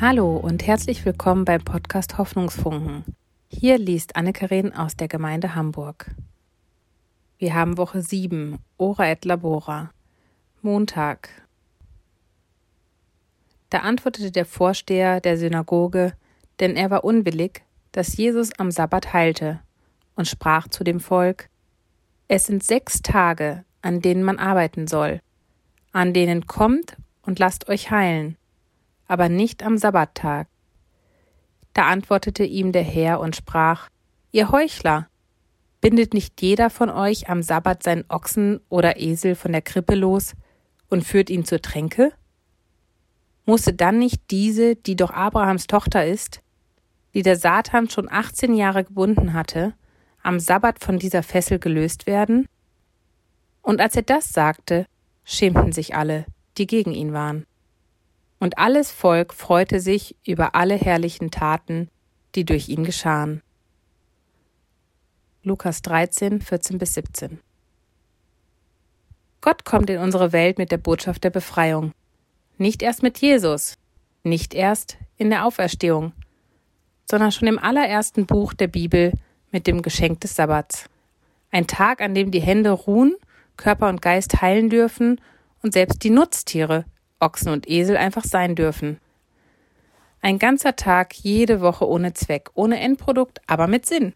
Hallo und herzlich willkommen beim Podcast Hoffnungsfunken. Hier liest Anne-Karin aus der Gemeinde Hamburg. Wir haben Woche 7, Ora et Labora. Montag. Da antwortete der Vorsteher der Synagoge, denn er war unwillig, dass Jesus am Sabbat heilte, und sprach zu dem Volk, Es sind sechs Tage, an denen man arbeiten soll, an denen kommt und lasst euch heilen aber nicht am Sabbattag. Da antwortete ihm der Herr und sprach, Ihr Heuchler, bindet nicht jeder von euch am Sabbat seinen Ochsen oder Esel von der Krippe los und führt ihn zur Tränke? Musste dann nicht diese, die doch Abrahams Tochter ist, die der Satan schon 18 Jahre gebunden hatte, am Sabbat von dieser Fessel gelöst werden? Und als er das sagte, schämten sich alle, die gegen ihn waren. Und alles Volk freute sich über alle herrlichen Taten, die durch ihn geschahen. Lukas 13, 14 bis 17 Gott kommt in unsere Welt mit der Botschaft der Befreiung. Nicht erst mit Jesus, nicht erst in der Auferstehung, sondern schon im allerersten Buch der Bibel mit dem Geschenk des Sabbats. Ein Tag, an dem die Hände ruhen, Körper und Geist heilen dürfen und selbst die Nutztiere Ochsen und Esel einfach sein dürfen. Ein ganzer Tag, jede Woche ohne Zweck, ohne Endprodukt, aber mit Sinn.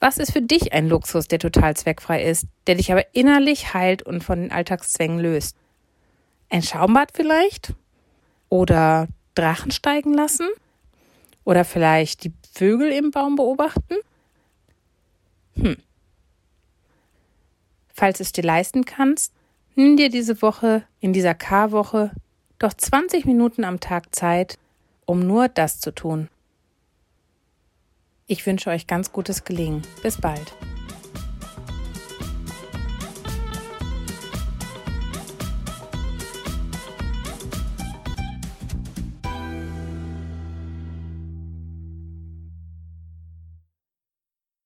Was ist für dich ein Luxus, der total zweckfrei ist, der dich aber innerlich heilt und von den Alltagszwängen löst? Ein Schaumbad vielleicht? Oder Drachen steigen lassen? Oder vielleicht die Vögel im Baum beobachten? Hm. Falls es dir leisten kannst, Nimm dir diese Woche, in dieser K-Woche, doch 20 Minuten am Tag Zeit, um nur das zu tun. Ich wünsche euch ganz gutes Gelingen. Bis bald.